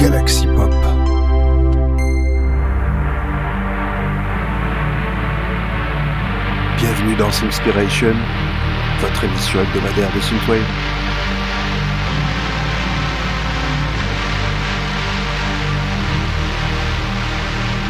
Galaxy Pop. Bienvenue dans Inspiration, votre émission hebdomadaire de Synthwave.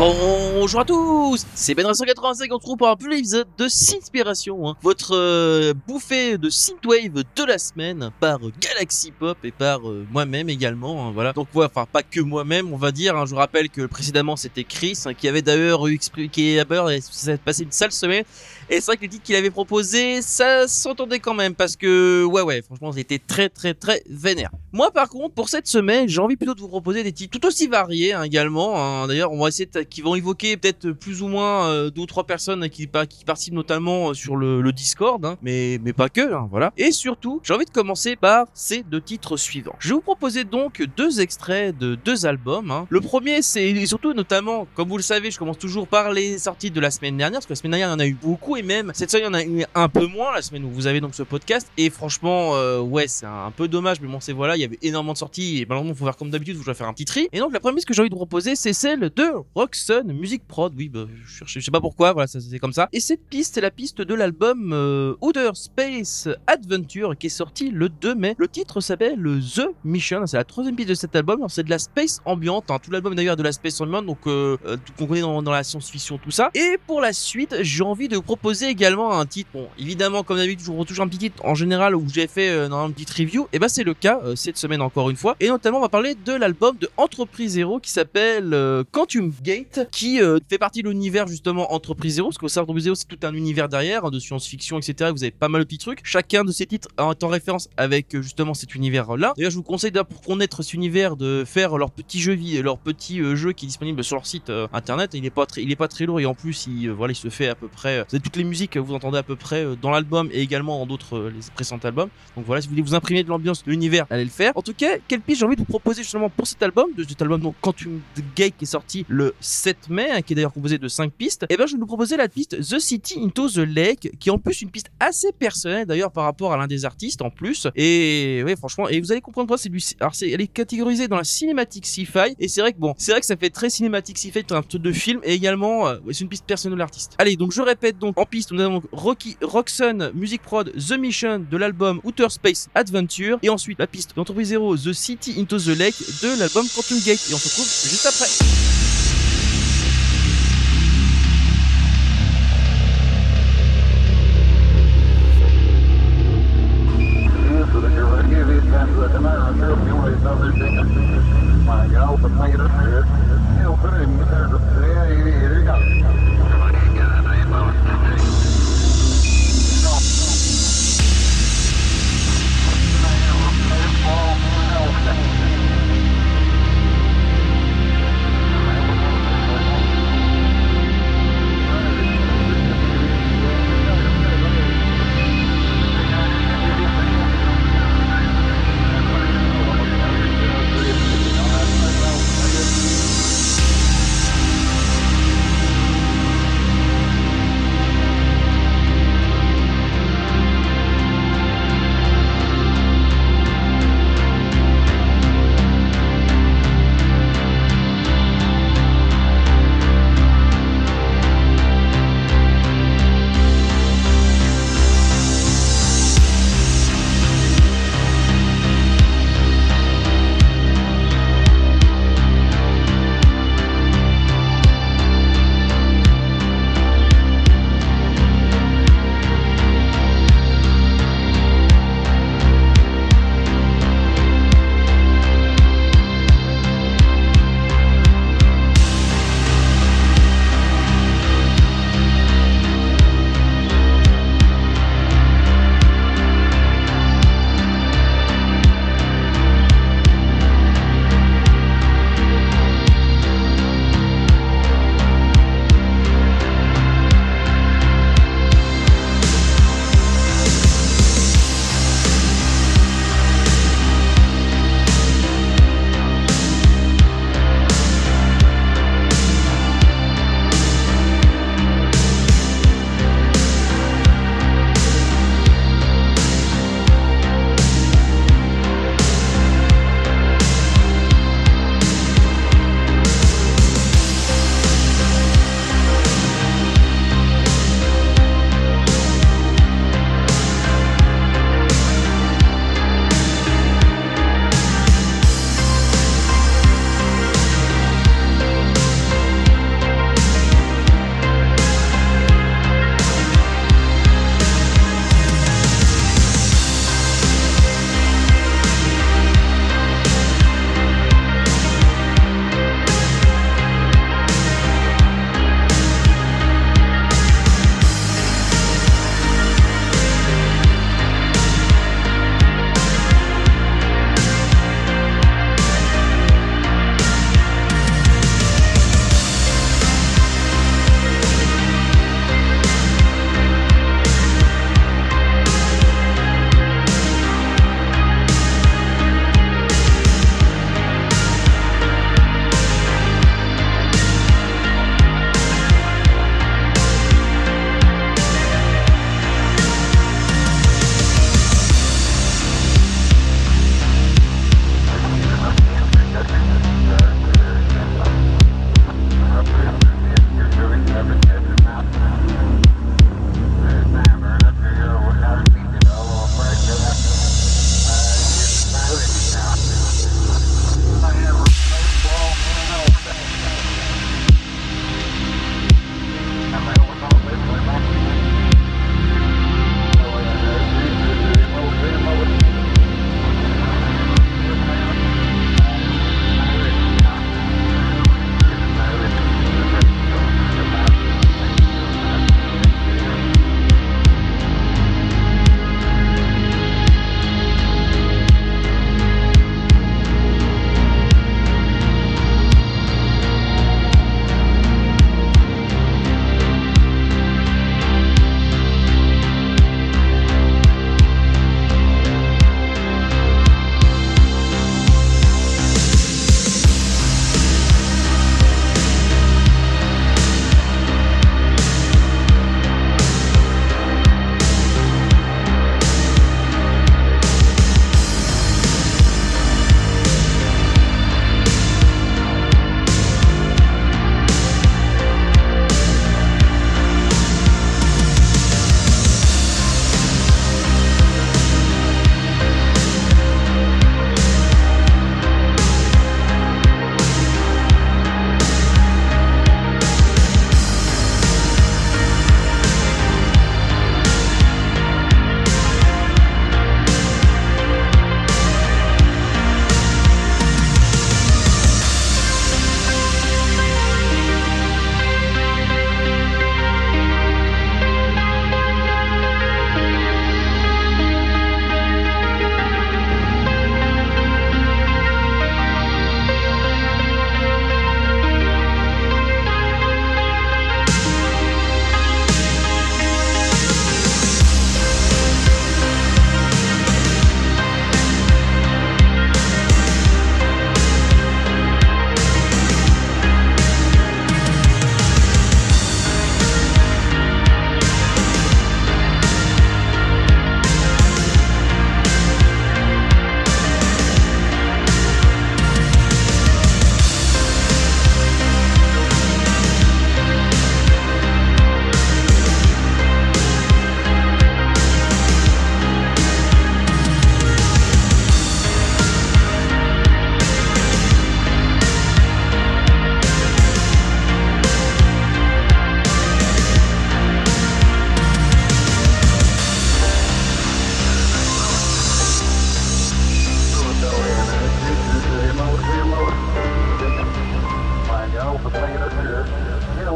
Bonjour à tous, c'est Ben 185, on se retrouve pour un plus épisode de Synspiration, hein. votre euh, bouffée de synthwave de la semaine par Galaxy Pop et par euh, moi-même également, hein, voilà. Donc ouais, enfin pas que moi-même, on va dire. hein. je vous rappelle que précédemment c'était Chris hein, qui avait d'ailleurs eu expliqué à beurre et ça passé une sale semaine. Et c'est vrai que les titres qu'il avait proposés, ça s'entendait quand même parce que ouais ouais, franchement c'était très très très vénère. Moi par contre pour cette semaine, j'ai envie plutôt de vous proposer des titres tout aussi variés hein, également. hein. D'ailleurs, on va essayer qui vont évoquer peut-être plus ou moins euh, deux ou trois personnes qui, par- qui participent notamment euh, sur le, Discord, hein, mais mais pas que, voilà. Et surtout, j'ai envie de commencer par ces deux titres suivants. Je vais vous proposer donc deux extraits de deux albums. Le premier, c'est surtout notamment, comme vous le savez, je commence toujours par les sorties de la semaine dernière, parce que la semaine dernière, il y en a eu beaucoup, et même cette semaine, il y en a eu un peu moins, la semaine où vous avez donc ce podcast. Et franchement, euh, ouais, c'est un, peu dommage, mais bon, c'est voilà, il y avait énormément de sorties, et malheureusement, faut faire comme d'habitude, je dois faire un petit tri. Et donc, la première que j'ai envie de vous proposer, c'est celle de Roxanne Music Prod. Oui, bah, je, sais pas pourquoi, voilà, c'est comme ça. Et cette piste, c'est la piste de l'album euh, Outer Space Adventure, qui est sorti le 2 mai. Le titre s'appelle The Mission, c'est la troisième piste de cet album. C'est de la space ambiante, hein. tout l'album d'ailleurs de la space ambiante, donc euh, euh, tout qu'on connaît dans, dans la science-fiction, tout ça. Et pour la suite, j'ai envie de vous proposer également un titre. Bon, évidemment, comme d'habitude, je vous retouche un petit titre en général où j'ai fait euh, une petite review. Et ben, c'est le cas euh, cette semaine encore une fois. Et notamment, on va parler de l'album de Entreprise Zero qui s'appelle euh, Quantum Gate, qui euh, fait partie de l'univers justement Entreprise Zero. Parce que ça, Entreprise Zero, c'est tout un univers derrière hein, de science-fiction, etc. Vous avez pas mal de petits trucs. Chacun de ces titres est en référence avec euh, justement cet univers-là. D'ailleurs, je vous conseille pour connaître cet univers de faire leur petit jeu, leur petit euh, jeu qui est disponible sur leur site internet. Il est pas très, il est pas très lourd et en plus, il, voilà, il se fait à peu près. vous avez toutes musiques que vous entendez à peu près euh, dans l'album et également dans d'autres euh, les précédents albums. Donc voilà, si vous voulez vous imprimer de l'ambiance de l'univers, allez le faire. En tout cas, quelle piste j'ai envie de vous proposer justement pour cet album, de cet album donc Quantum Gate qui est sorti le 7 mai, hein, qui est d'ailleurs composé de 5 pistes. Et ben je vais vous proposer la piste The City Into the Lake, qui est en plus une piste assez personnelle d'ailleurs par rapport à l'un des artistes en plus. Et ouais, franchement, et vous allez comprendre pourquoi c'est du. Alors c'est, elle est catégorisée dans la cinématique sci-fi, et c'est vrai que bon, c'est vrai que ça fait très cinématique sci-fi, un truc de film, et également euh, c'est une piste personnelle de l'artiste. Allez, donc je répète donc en piste, nous avons donc Rocky Roxanne Music Prod The Mission de l'album Outer Space Adventure, et ensuite la piste d'entreprise Zero The City Into the Lake de l'album Quantum Gate, et on se retrouve juste après.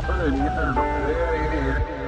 Gracias.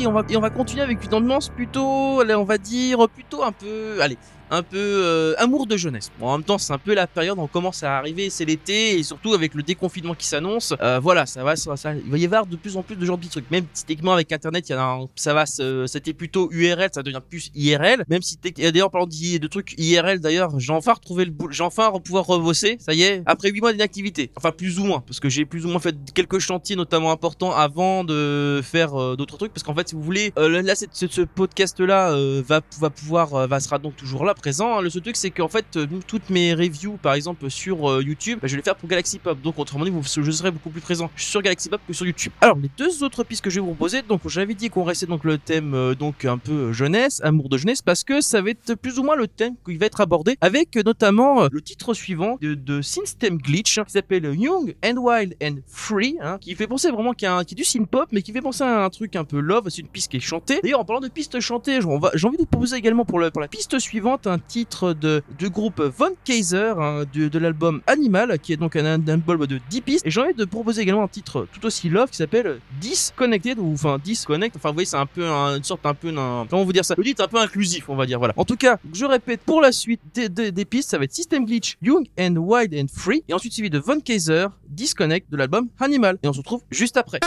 Et on va continuer avec une ambiance plutôt, on va dire plutôt un peu, allez, un peu euh, amour de jeunesse. Bon, en même temps, c'est un peu la période on commence à arriver, c'est l'été, et surtout avec le déconfinement qui s'annonce. Euh, voilà, ça va, ça va, ça, il va y avoir de plus en plus de genres de trucs. Même techniquement avec Internet, il y a un, ça va, c'était plutôt URL, ça devient plus IRL. Même si d'ailleurs parlant de trucs IRL, d'ailleurs, j'ai enfin retrouvé le bout, j'ai enfin pouvoir rebosser. Ça y est, après 8 mois d'inactivité. Enfin plus ou moins, parce que j'ai plus ou moins fait quelques chantiers notamment importants avant de faire euh, d'autres trucs. Parce qu'en fait, si vous voulez, là, ce podcast là va, va pouvoir, va sera donc toujours là présent. Hein. Le seul truc, c'est qu'en fait, euh, toutes mes reviews, par exemple, sur euh, YouTube, bah, je vais les faire pour Galaxy Pop. Donc, autrement dit, je serai beaucoup plus présent sur Galaxy Pop que sur YouTube. Alors, les deux autres pistes que je vais vous proposer, donc, j'avais dit qu'on restait donc le thème, euh, donc, un peu jeunesse, amour de jeunesse, parce que ça va être plus ou moins le thème qui va être abordé avec notamment le titre suivant de, System Glitch qui s'appelle Young and Wild and Free, hein, qui fait penser vraiment qu'il y, a du synth pop, mais qui fait penser à un truc un peu love. C'est une piste qui est chantée. D'ailleurs, en parlant de piste chantée, j'ai envie de vous proposer également pour, pour la piste suivante un titre de, du groupe Von Kaiser, hein, de, l'album Animal, qui est donc un, album de 10 pistes. Et j'ai envie de proposer également un titre tout aussi love qui s'appelle Disconnected, ou enfin Disconnect. Enfin, vous voyez, c'est un peu une sorte un peu, un, comment vous dire ça? Le titre un peu inclusif, on va dire, voilà. En tout cas, je répète, pour la suite des, des, pistes, ça va être System Glitch, Young and Wild and Free, et ensuite suivi de Von Kaiser, Disconnect de l'album Animal. Et on se retrouve juste après.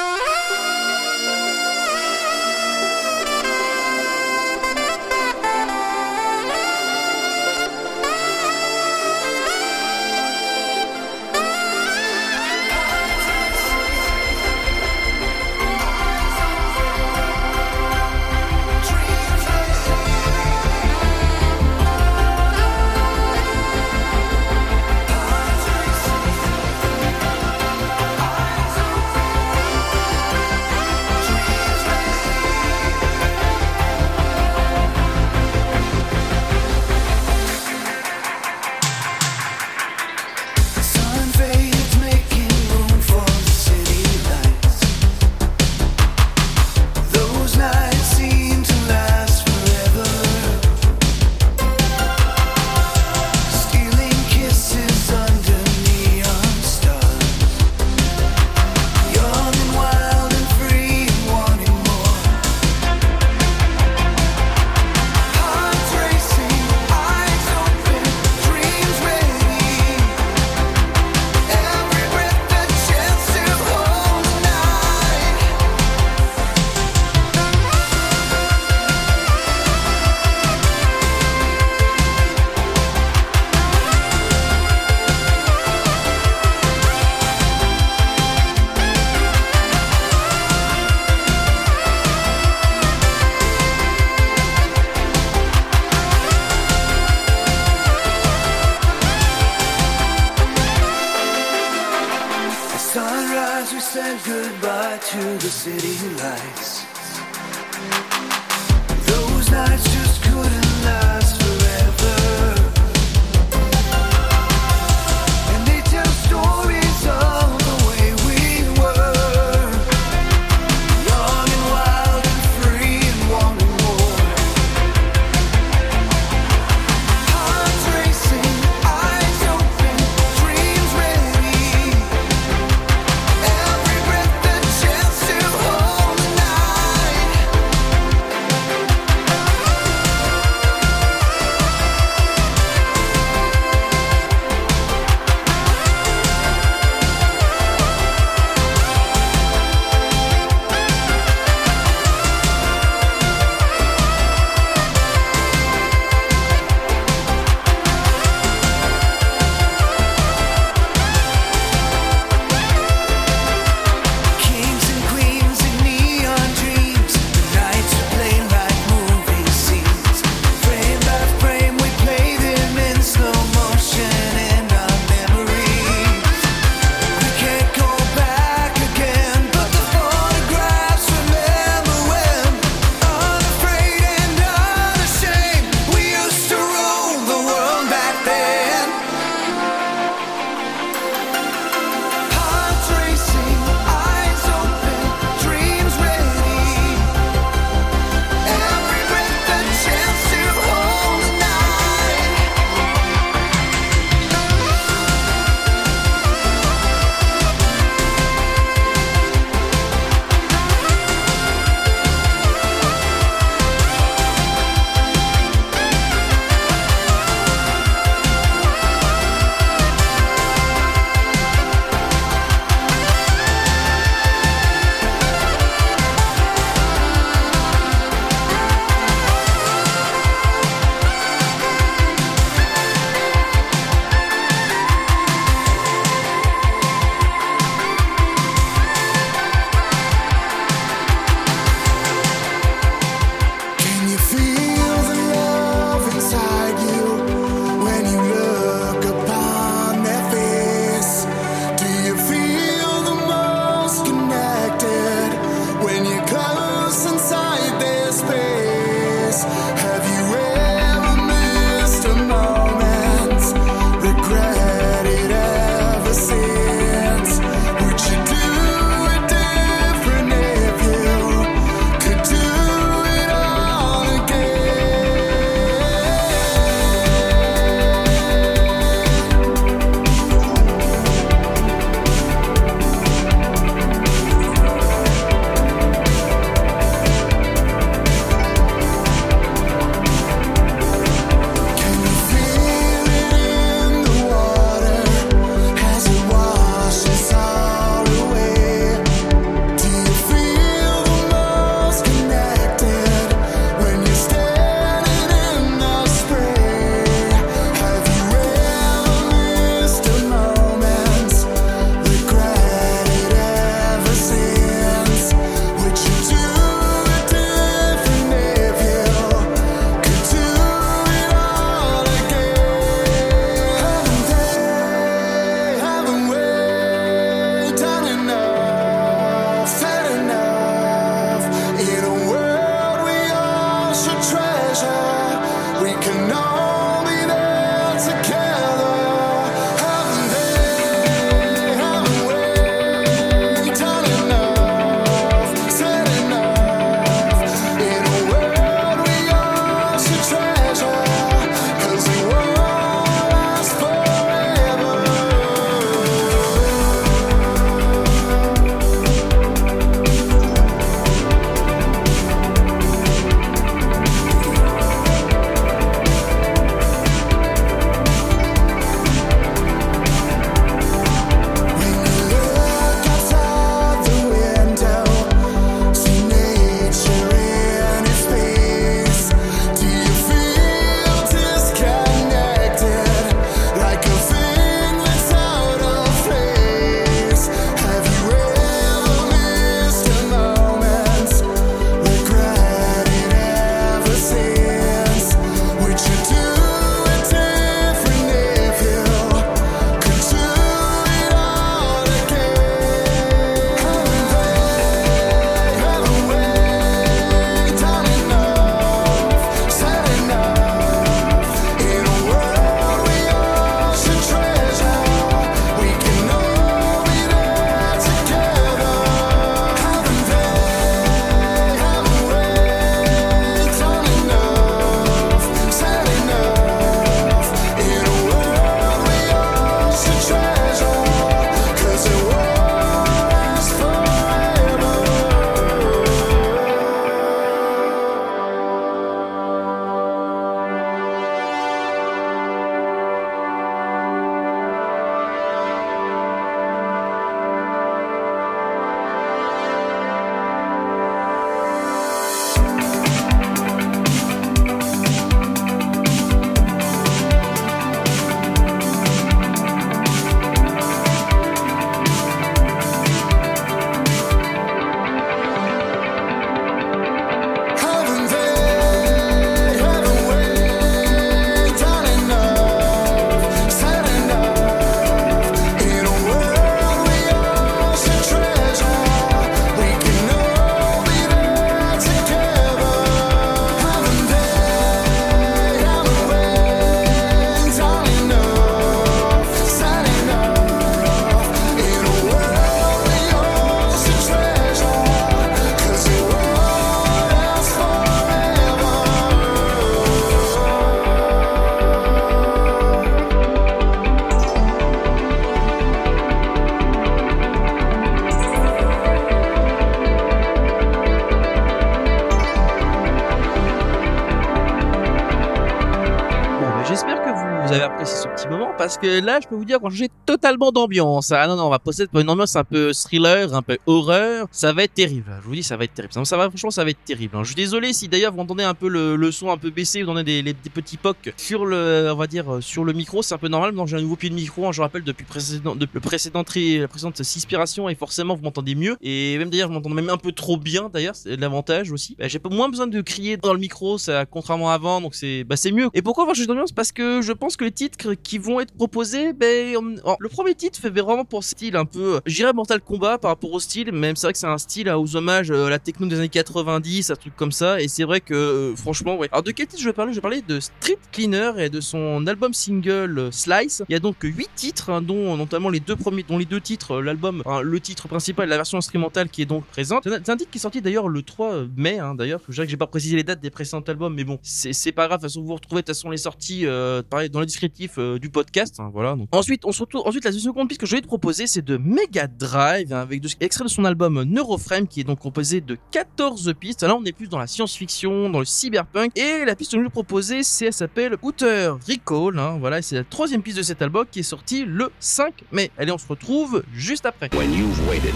Parce que là, je peux vous dire qu'on change totalement d'ambiance. Ah non, non, on va passer pour une ambiance un peu thriller, un peu horreur. Ça va être terrible. Je vous dis, ça va être terrible. Ça va, franchement, ça va être terrible. hein. Je suis désolé si d'ailleurs vous entendez un peu le, le son un peu baissé, vous entendez des, des petits pocs sur le, on va dire, euh, sur le micro. C'est un peu normal. Donc j'ai un nouveau pied de micro. hein, je rappelle depuis précédent, le précédent la précédente Cispiration et forcément vous m'entendez mieux. Et même d'ailleurs, vous m'entendez même un peu trop bien. D'ailleurs, c'est l'avantage aussi. Bah, j'ai moins besoin de crier dans le micro, ça contrairement à avant. Donc c'est, bah c'est mieux. Et pourquoi avoir changé d'ambiance? Parce que je pense que les titres qui vont être proposés, ben, le premier titre fait vraiment pour style un peu, je dirais Mortal Kombat par rapport au style, même c'est vrai que c'est un style à aux hommages euh, à la techno des années 90, un truc comme ça, et c'est vrai que euh, franchement, ouais. Alors de quel titre je vais parler? Je vais parler de Street Cleaner et de son album single euh, Slice. Il y a donc 8 titres, hein, dont notamment les deux premiers, dont les deux titres, euh, l'album, le titre principal et la version instrumentale qui est donc présente. C'est un- titre qui est sorti d'ailleurs le 3 mai, hein, d'ailleurs. Je dirais que j'ai pas précisé les dates des précédents albums, mais bon, c'est pas grave. De toute façon, vous retrouvez de toute façon les sorties, euh, pareil, dans le descriptif euh, du podcast. hein, voilà. Donc. Ensuite, on se retrouve. Ensuite, la seconde piste que je vais te proposer, c'est de Mega Drive, hein, avec de, extrait de son album Neuroframe, qui est donc composé de 14 pistes. Là, on est plus dans la science-fiction, dans le cyberpunk. Et la piste que je vais te proposer, c'est, elle s'appelle Outer Recall. hein, voilà, c'est la troisième piste de cet album qui est sortie le 5 mai. Allez, on se retrouve juste après. When you've waited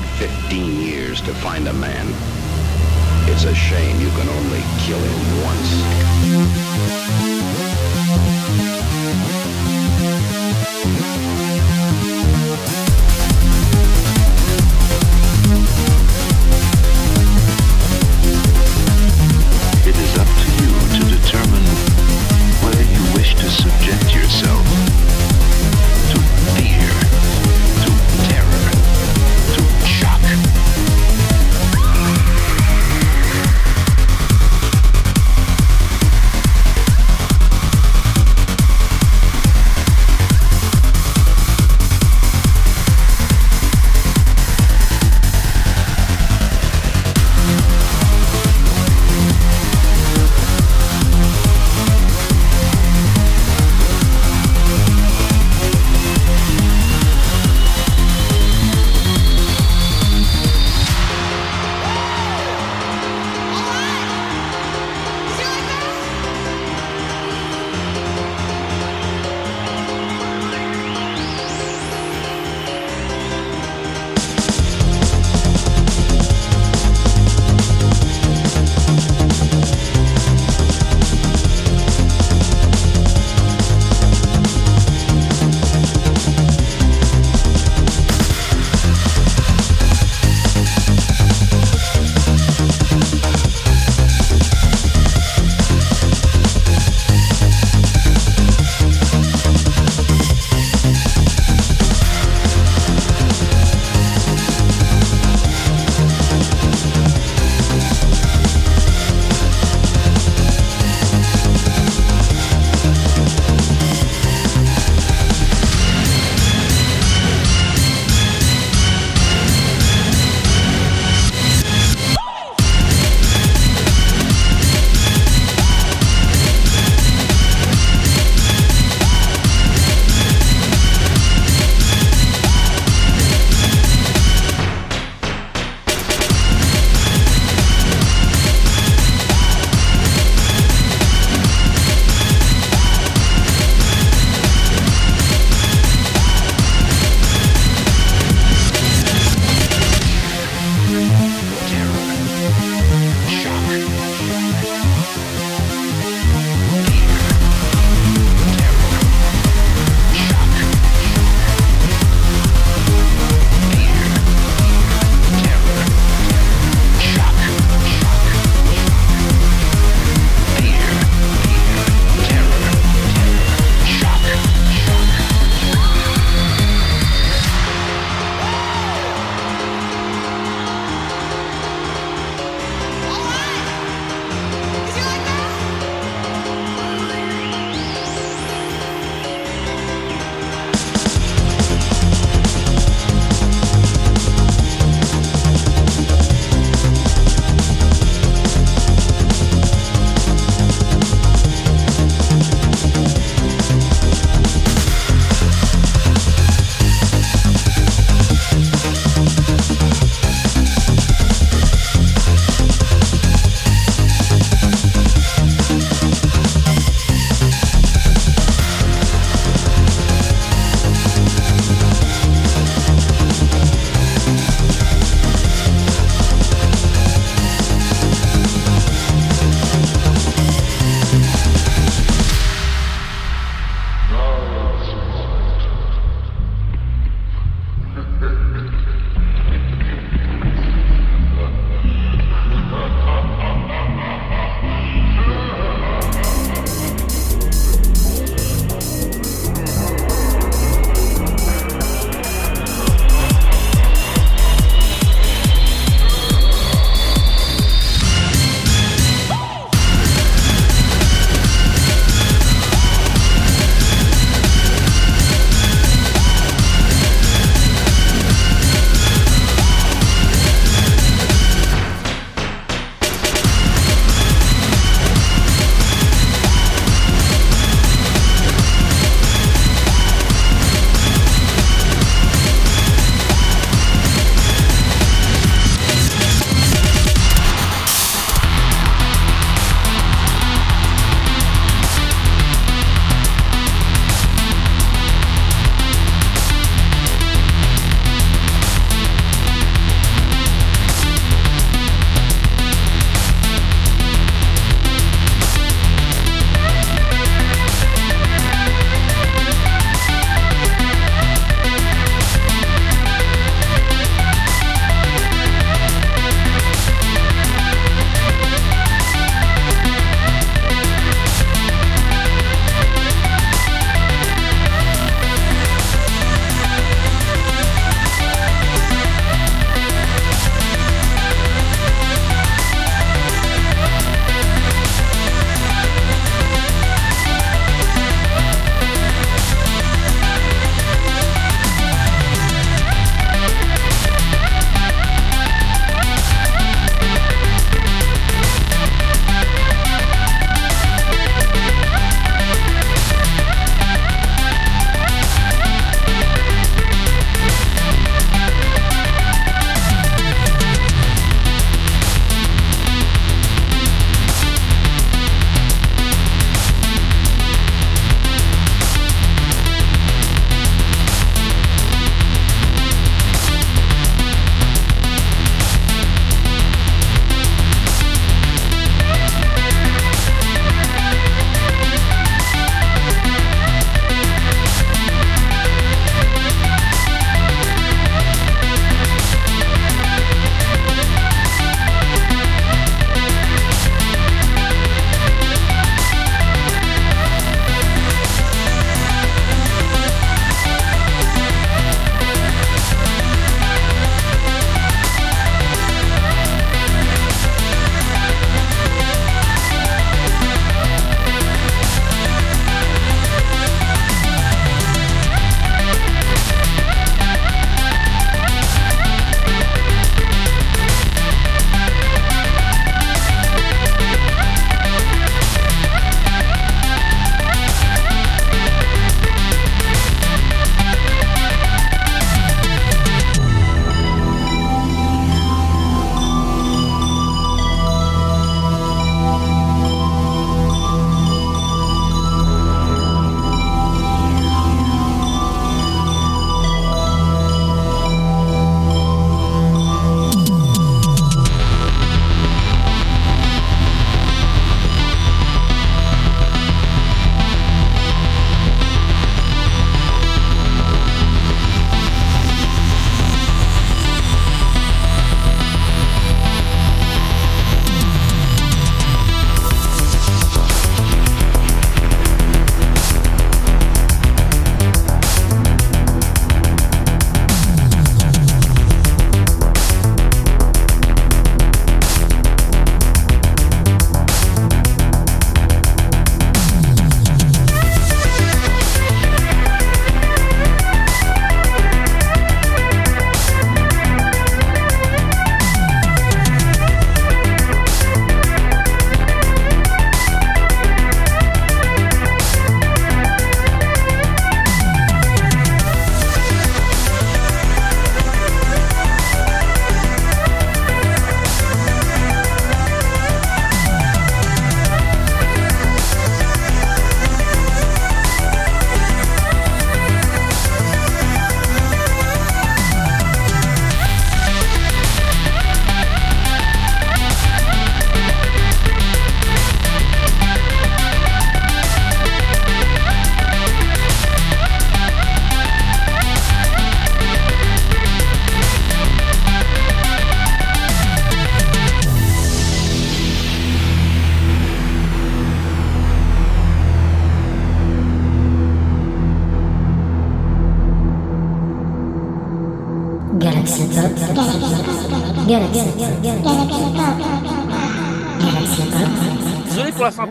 15 years to find a man, it's a shame you can only kill him once. Subject yourself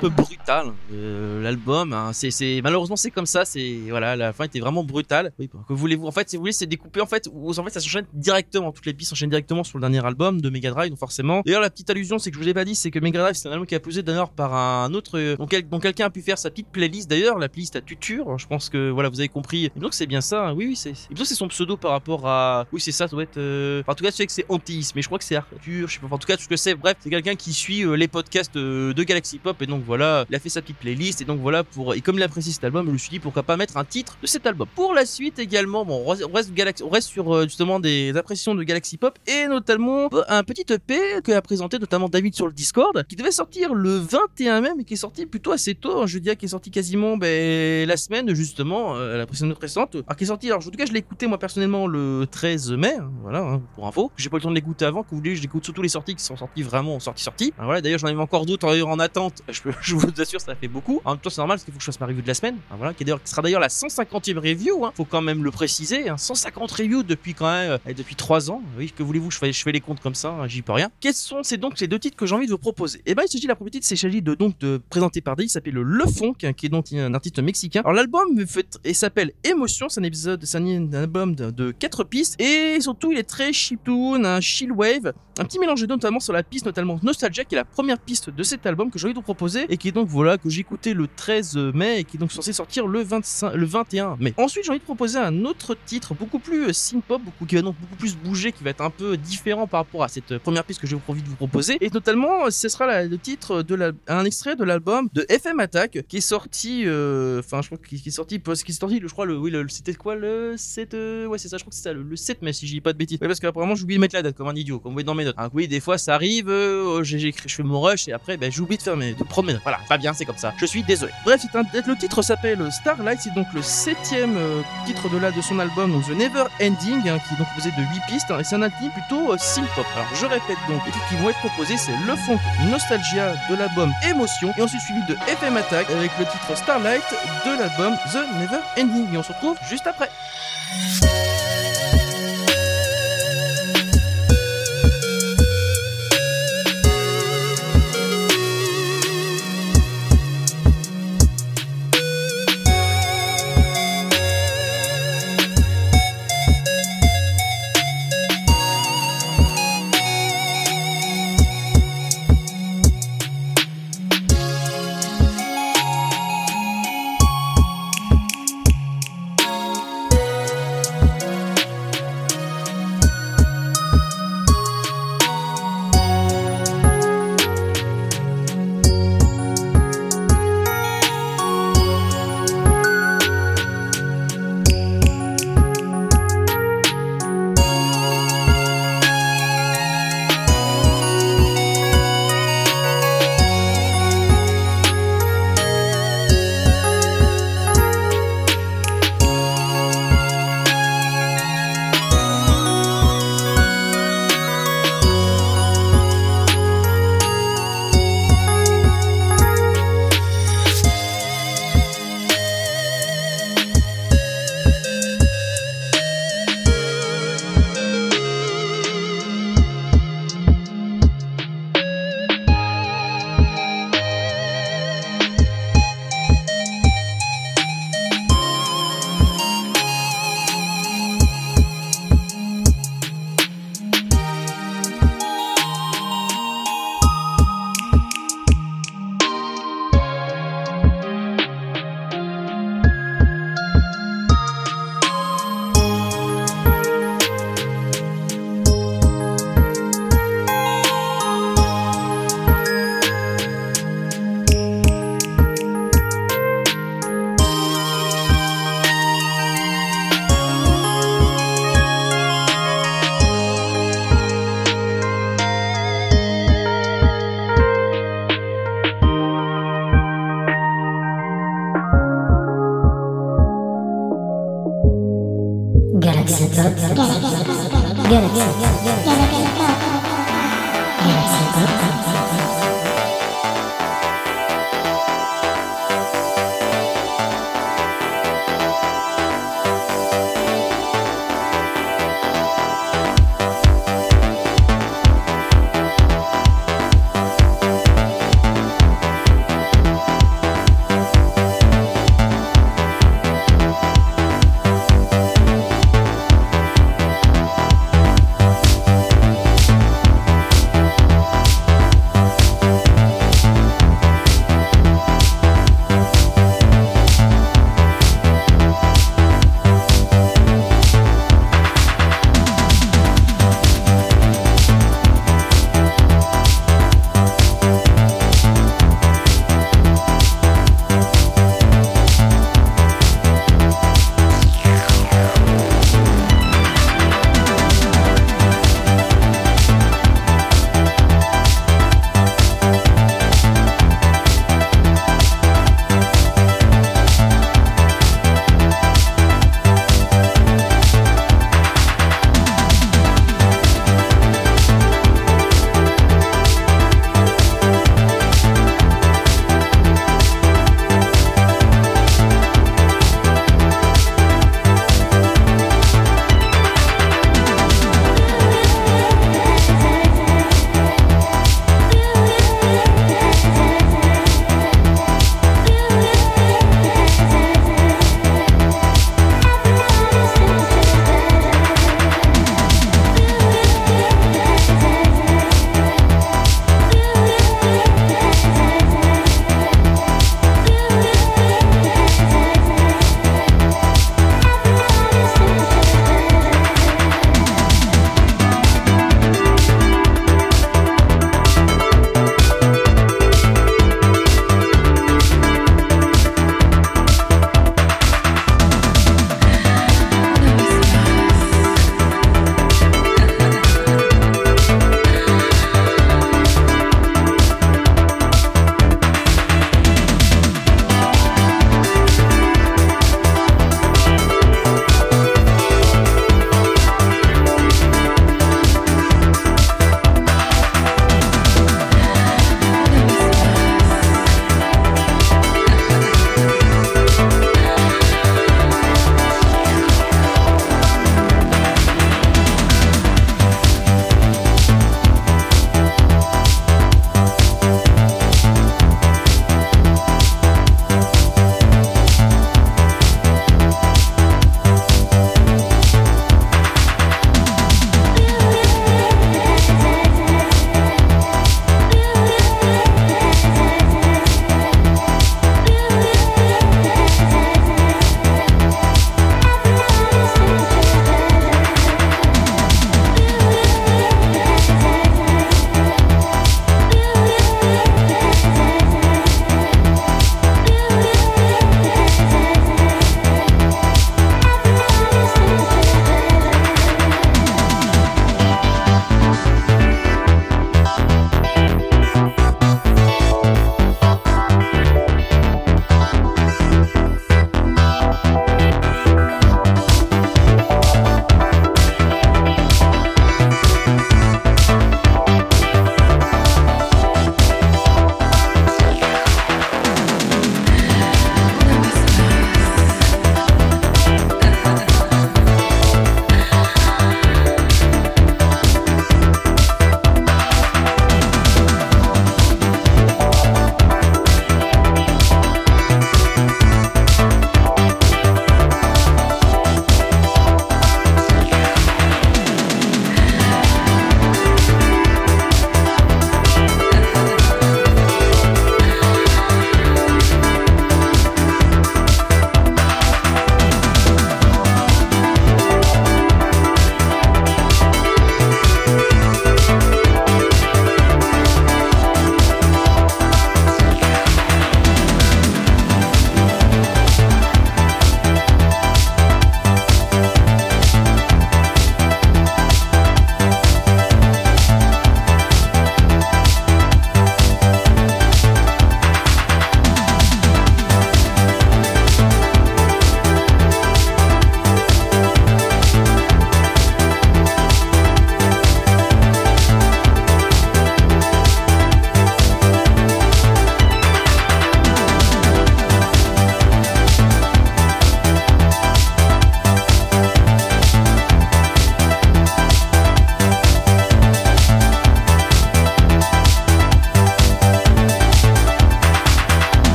peu c'est, c'est malheureusement c'est comme ça. C'est voilà, la fin était vraiment brutale. Oui, que voulez-vous? En fait, si vous voulez, c'est découpé en fait. Ou en fait, ça s'enchaîne directement. Toutes les pistes s'enchaînent directement sur le dernier album de Mega Drive, donc forcément. D'ailleurs, la petite allusion, c'est que je vous ai pas dit, c'est que Mega Drive, c'est un album qui a posé d'ailleurs par un autre, euh, dont, quel- dont quelqu'un a pu faire sa petite playlist. D'ailleurs, la playlist à tuture. Je pense que voilà, vous avez compris. Donc c'est bien ça. hein. Oui, oui, c'est. C'est son pseudo par rapport à. Oui, c'est ça. Ça doit être. euh, enfin, en tout cas, sais que c'est Antis, mais je crois que c'est Arthur. Je sais pas. En tout cas, tout ce que c'est. Bref, c'est quelqu'un qui suit euh, les podcasts euh, de Galaxy Pop et donc voilà, il a fait sa petite playlist et donc voilà pour. Comme il cet album, je me suis dit pourquoi pas mettre un titre de cet album. Pour la suite également, bon, on reste, on reste sur euh, justement des appréciations de Galaxy Pop et notamment euh, un petit EP que a présenté notamment David sur le Discord, qui devait sortir le 21 mai, mais qui est sorti plutôt assez tôt. hein, je dirais qui est sorti quasiment ben, la semaine justement, euh, la précédente récente. Alors qui est sorti, alors en tout cas je l'ai écouté moi personnellement le 13 mai, hein, voilà hein, pour info. J'ai pas eu le temps de l'écouter avant, que vous voulez, je l'écoute surtout les sorties qui sont sorties vraiment sorties sorties. Voilà, d'ailleurs j'en avais encore d'autres en, en attente. Je vous assure, ça fait beaucoup. En même temps c'est normal parce qu'il faut que je fasse ma review de la semaine. voilà, qui, est qui sera d'ailleurs la 150e review. Hein, faut quand même le préciser. Hein, 150 reviews depuis quand même euh, depuis 3 ans. Oui, que voulez-vous, je fais, je fais les comptes comme ça, hein, j'y peux rien. Quels sont ces donc ces deux titres que j'ai envie de vous proposer Et ben il s'agit la première titre, c'est s'agit de donc de présenté par Dave, il s'appelle Le Funk, qui est donc un artiste mexicain. Alors l'album s'appelle Émotion, c'est un épisode, c'est un album de, de 4 pistes et surtout il est très chiptune, un chill wave, un petit mélange de deux, notamment sur la piste notamment Nostalgia qui est la première piste de cet album que j'ai envie de vous proposer et qui est donc voilà que j'ai écouté le 13 mai et qui est donc censé sortir le 25 le 21 mai. Ensuite, j'ai envie de proposer un autre titre beaucoup plus euh, synth pop, beaucoup qui va donc beaucoup plus bouger, qui va être un peu différent par rapport à cette euh, première piste que j'ai envie de vous proposer et notamment euh, ce sera le titre de la, un extrait de l'album de FM Attack qui est sorti euh, enfin je crois qu'il qui est sorti qu'il est sorti je crois le oui le, c'était quoi le 7 euh, ouais c'est ça je crois que c'est ça le, le 7 mai si je dis pas de bêtises ouais, parce qu'apparemment j'ai oublié de mettre la date comme un idiot comme vous voyez dans mes Ah, oui des fois ça arrive euh, j'ai écrit je fais mon rush et après ben j'oublie de faire mes de voilà pas bien c'est comme ça. Je suis désolé. Bref le titre s'appelle Starlight c'est donc le septième euh, titre de là de son album The Never Ending hein, qui est donc composé de 8 pistes hein, et c'est un album plutôt euh, alors je répète donc les titres qui vont être proposés c'est le funk Nostalgia de l'album Émotion et ensuite suivi de FM Attack avec le titre Starlight de l'album The Never Ending et on se retrouve juste après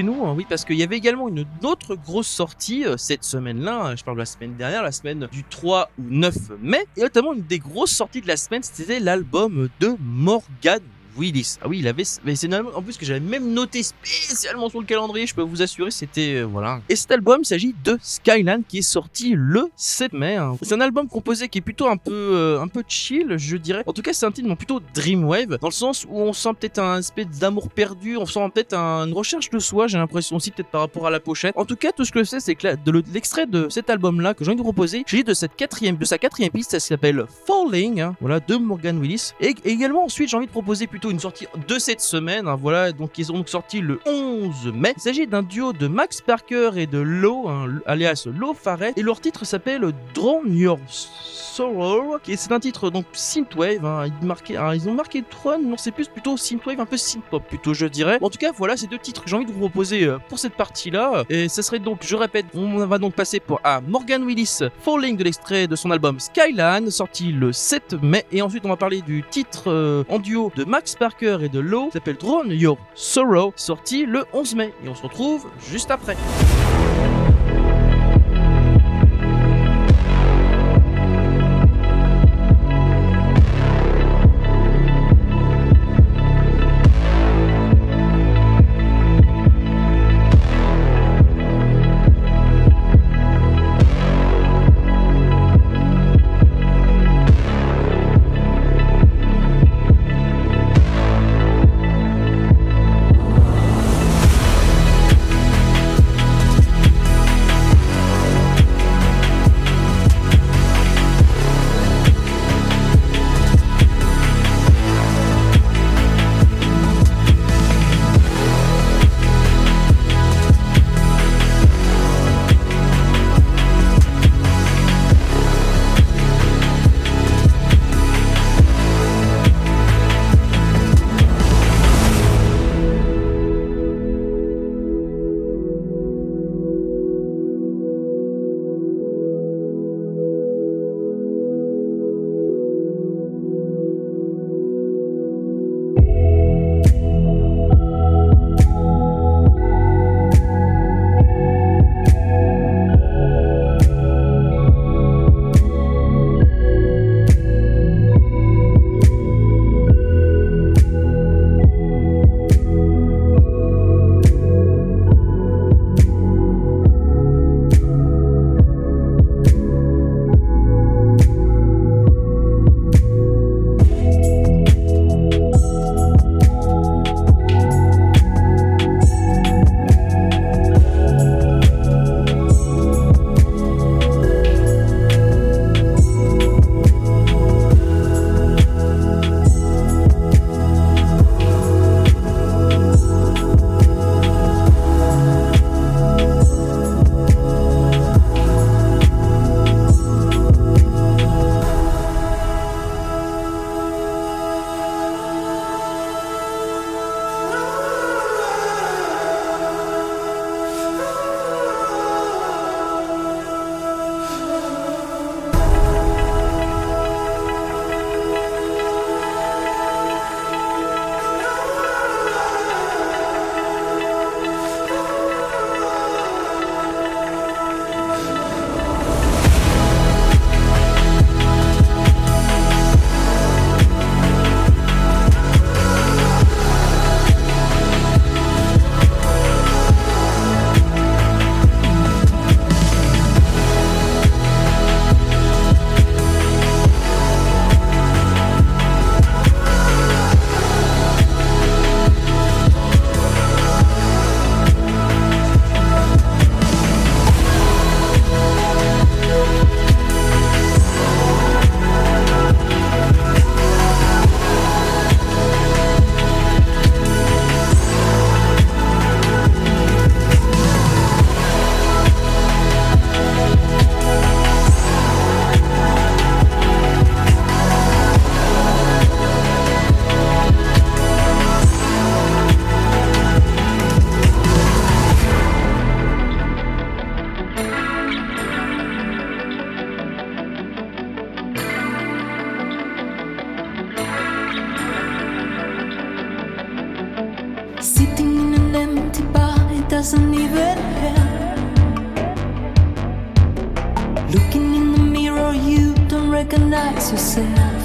nous, hein, oui, parce qu'il y avait également une autre grosse sortie euh, cette semaine-là. hein, je parle de la semaine dernière, la semaine du 3 ou 9 mai. Et notamment une des grosses sorties de la semaine, c'était l'album de Morgan Willis. Ah oui, il avait. Mais c'est en plus que j'avais même noté spécialement sur le calendrier. Je peux vous assurer, c'était euh, voilà. Et cet album il s'agit de Skyline qui est sorti le 7 mai. hein. C'est un album composé qui est plutôt un peu euh, un peu chill, je dirais. En tout cas, c'est un titre plutôt dreamwave dans le sens où on sent peut-être un espèce d'amour perdu, on sent peut-être un- une recherche de soi. J'ai l'impression aussi peut-être par rapport à la pochette. En tout cas, tout ce que je sais, c'est que là, de le- de l'extrait de cet album-là que j'ai envie de proposer, j'ai de cette quatrième, de sa quatrième piste, ça s'appelle Falling, hein, voilà, de Morgan Willis. Et également ensuite, j'ai envie de proposer plutôt une sortie de cette semaine, hein, voilà, donc ils ont donc sorti le 11 mai. Il s'agit d'un duo de Max Parker et de Lo, hein, alias Lo Farrell, et leur titre s'appelle Drown Your Sorrow, est c'est un titre donc synthwave. Hein, ils, alors, ils ont marqué Tron, non c'est plus plutôt synthwave, un peu synthpop plutôt, je dirais. En tout cas, voilà, ces deux titres que j'ai envie de vous proposer euh, pour cette partie-là. Et ça serait donc, je répète, on va donc passer pour à Morgan Willis, Falling de l'extrait de son album Skyline, sorti le 7 mai. Et ensuite, on va parler du titre euh, en duo de Max Parker et de Low, s'appelle Drone Your Sorrow, sorti le 11 mai. Et on se retrouve juste après. Looking in the mirror, you don't recognize yourself.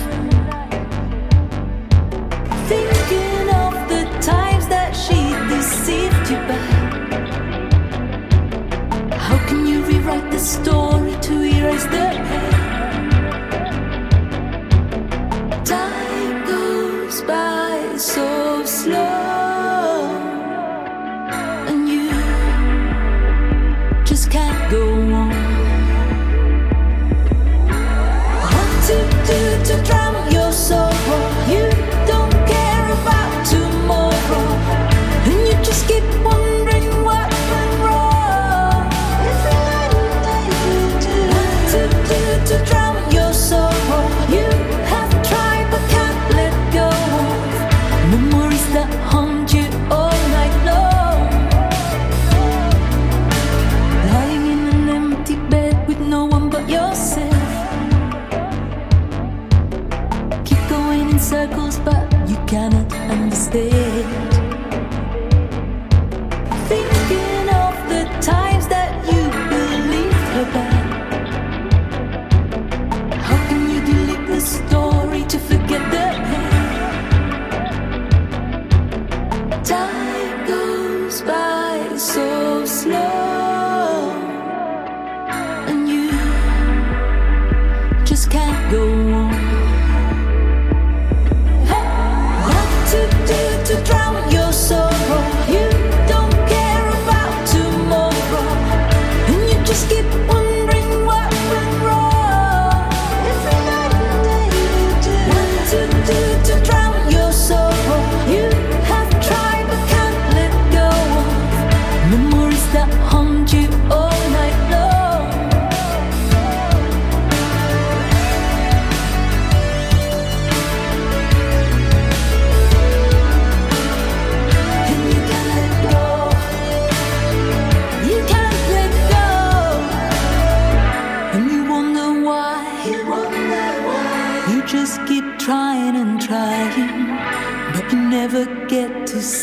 Thinking of the times that she deceived you back. How can you rewrite the story to erase the pain? Time goes by so slow,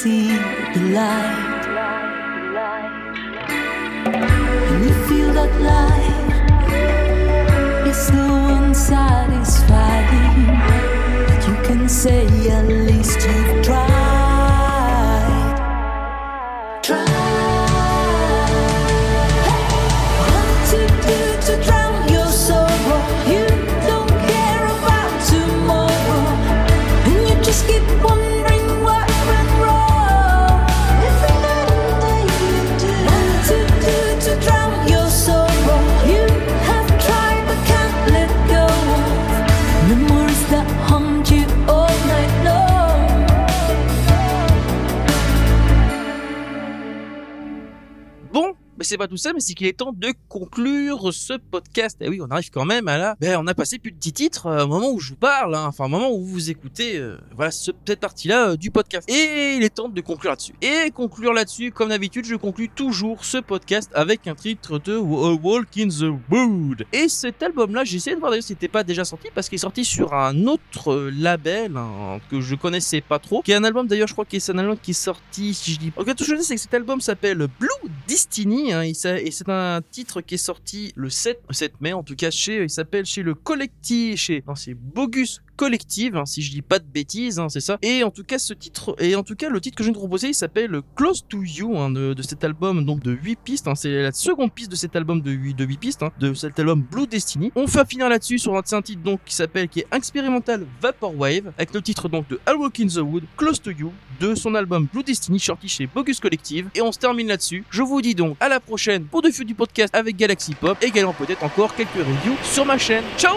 see the light. Mais c'est pas tout ça, mais c'est qu'il est temps de conclure ce podcast. Et oui, on arrive quand même à la... Ben, on a passé plus de 10 titres euh, au moment où je vous parle, hein, enfin au moment où vous écoutez euh, voilà ce- cette partie-là euh, du podcast. Et il est temps de conclure là-dessus. Et conclure là-dessus, comme d'habitude, je conclue toujours ce podcast avec un titre de A Walk in the Wood. Et cet album-là, j'ai essayé de voir d'ailleurs si c'était pas déjà sorti, parce qu'il est sorti sur un autre label hein, que je connaissais pas trop, qui est un album d'ailleurs, je crois que c'est un album qui est sorti, si je dis... En tout cas, tout ce que je sais, c'est que cet album s'appelle Blue Destiny, hein, et, c'est un titre qui est sorti le 7, 7 mai, en tout cas, chez, il s'appelle chez le collectif, chez, non, c'est Bogus Collective, hein, si je dis pas de bêtises, hein, c'est ça. Et en tout cas, ce titre, et en tout cas, le titre que je viens de proposer, il s'appelle Close to You, hein, de, cet album, donc de 8 pistes, c'est la seconde piste de cet album de 8, de 8 pistes, de cet album Blue Destiny. On va finir là-dessus sur un, titre donc qui s'appelle, qui est Experimental Vaporwave, avec le titre donc de I'll Walk in the Wood, Close to You, de son album Blue Destiny, sorti chez Bogus Collective. Et on se termine là-dessus. Je vous dis donc à la prochaine pour de du podcast avec Galaxy Pop, également peut-être encore quelques reviews sur ma chaîne. Ciao